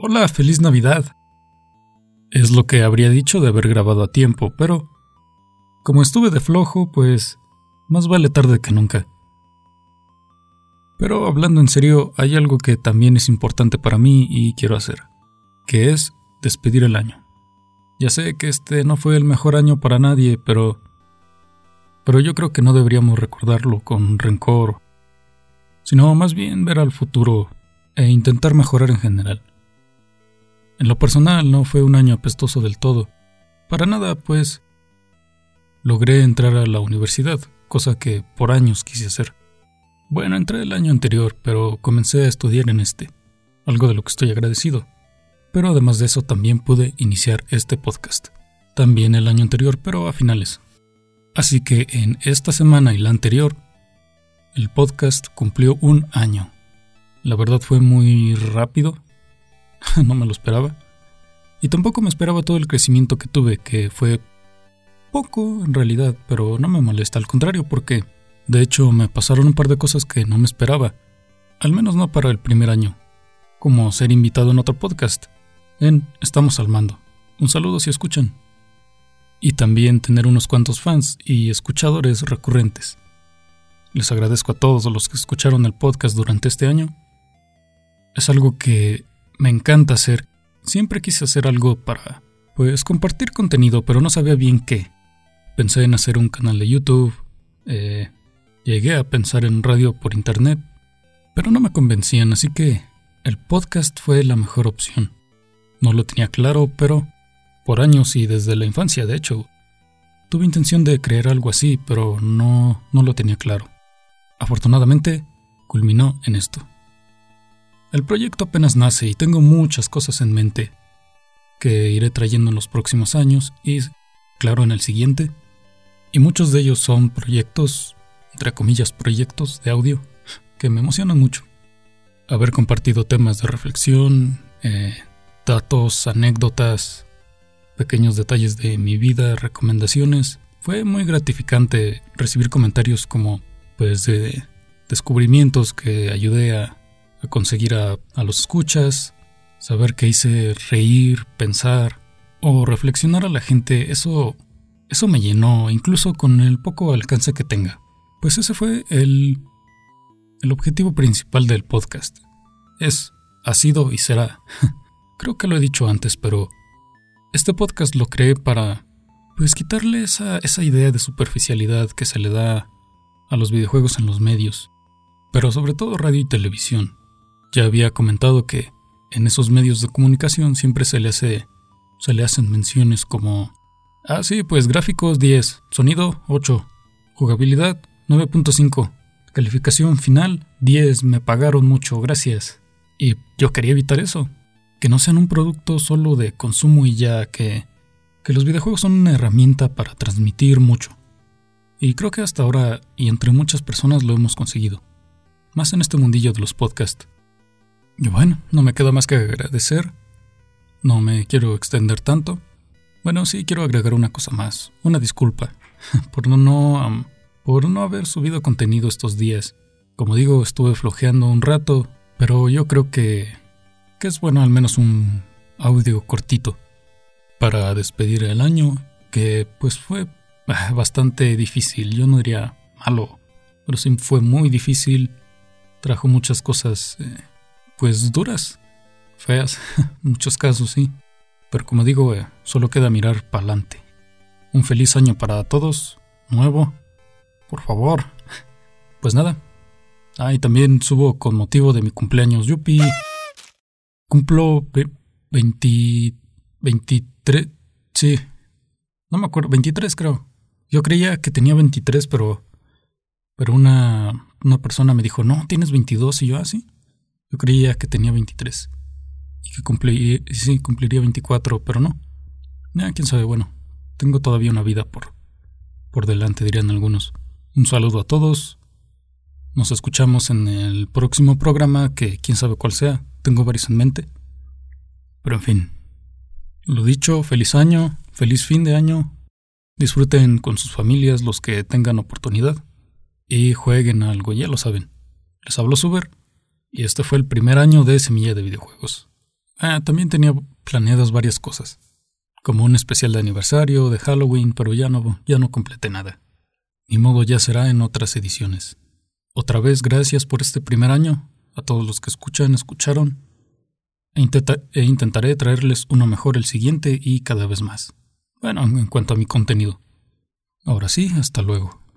Hola, feliz Navidad. Es lo que habría dicho de haber grabado a tiempo, pero como estuve de flojo, pues más vale tarde que nunca. Pero hablando en serio, hay algo que también es importante para mí y quiero hacer, que es despedir el año. Ya sé que este no fue el mejor año para nadie, pero pero yo creo que no deberíamos recordarlo con rencor, sino más bien ver al futuro e intentar mejorar en general. En lo personal no fue un año apestoso del todo. Para nada, pues logré entrar a la universidad, cosa que por años quise hacer. Bueno, entré el año anterior, pero comencé a estudiar en este, algo de lo que estoy agradecido. Pero además de eso también pude iniciar este podcast. También el año anterior, pero a finales. Así que en esta semana y la anterior, el podcast cumplió un año. La verdad fue muy rápido, no me lo esperaba. Y tampoco me esperaba todo el crecimiento que tuve, que fue poco en realidad, pero no me molesta, al contrario, porque de hecho me pasaron un par de cosas que no me esperaba, al menos no para el primer año, como ser invitado en otro podcast, en Estamos al Mando. Un saludo si escuchan. Y también tener unos cuantos fans y escuchadores recurrentes. Les agradezco a todos los que escucharon el podcast durante este año. Es algo que me encanta hacer. Siempre quise hacer algo para, pues, compartir contenido, pero no sabía bien qué. Pensé en hacer un canal de YouTube, eh, llegué a pensar en radio por internet, pero no me convencían, así que el podcast fue la mejor opción. No lo tenía claro, pero por años y desde la infancia, de hecho, tuve intención de crear algo así, pero no, no lo tenía claro. Afortunadamente, culminó en esto. El proyecto apenas nace y tengo muchas cosas en mente que iré trayendo en los próximos años y, claro, en el siguiente. Y muchos de ellos son proyectos, entre comillas, proyectos de audio que me emocionan mucho. Haber compartido temas de reflexión, eh, datos, anécdotas, pequeños detalles de mi vida, recomendaciones. Fue muy gratificante recibir comentarios como, pues, de descubrimientos que ayudé a a conseguir a, los escuchas, saber que hice reír, pensar o reflexionar a la gente, eso, eso me llenó, incluso con el poco alcance que tenga. Pues ese fue el, el objetivo principal del podcast. Es, ha sido y será. Creo que lo he dicho antes, pero este podcast lo creé para, pues, quitarle esa, esa idea de superficialidad que se le da a los videojuegos en los medios, pero sobre todo radio y televisión. Ya había comentado que en esos medios de comunicación siempre se le hace se le hacen menciones como Ah, sí, pues gráficos 10, sonido 8, jugabilidad 9.5, calificación final 10, me pagaron mucho, gracias. Y yo quería evitar eso, que no sean un producto solo de consumo y ya que que los videojuegos son una herramienta para transmitir mucho. Y creo que hasta ahora y entre muchas personas lo hemos conseguido. Más en este mundillo de los podcasts. Y bueno, no me queda más que agradecer. No me quiero extender tanto. Bueno, sí quiero agregar una cosa más, una disculpa por no, no por no haber subido contenido estos días. Como digo, estuve flojeando un rato, pero yo creo que que es bueno al menos un audio cortito para despedir el año, que pues fue ah, bastante difícil. Yo no diría malo, pero sí fue muy difícil. Trajo muchas cosas eh, pues duras, feas, muchos casos sí. Pero como digo, eh, solo queda mirar para adelante. Un feliz año para todos, nuevo, por favor. Pues nada. Ah, y también subo con motivo de mi cumpleaños, yupi. Cumplo 20, 23, sí. No me acuerdo, 23 creo. Yo creía que tenía 23, pero pero una, una persona me dijo, no, tienes 22 y yo así. Ah, yo creía que tenía 23 y que cumpliría, sí, cumpliría 24, pero no. Ya, quién sabe, bueno, tengo todavía una vida por, por delante, dirían algunos. Un saludo a todos. Nos escuchamos en el próximo programa, que quién sabe cuál sea, tengo varios en mente. Pero en fin, lo dicho, feliz año, feliz fin de año. Disfruten con sus familias los que tengan oportunidad y jueguen algo, ya lo saben. Les hablo Suber y este fue el primer año de Semilla de Videojuegos. Ah, también tenía planeadas varias cosas, como un especial de aniversario, de Halloween, pero ya no, ya no completé nada. Ni modo ya será en otras ediciones. Otra vez gracias por este primer año, a todos los que escuchan, escucharon, e, e intentaré traerles uno mejor el siguiente y cada vez más. Bueno, en cuanto a mi contenido. Ahora sí, hasta luego.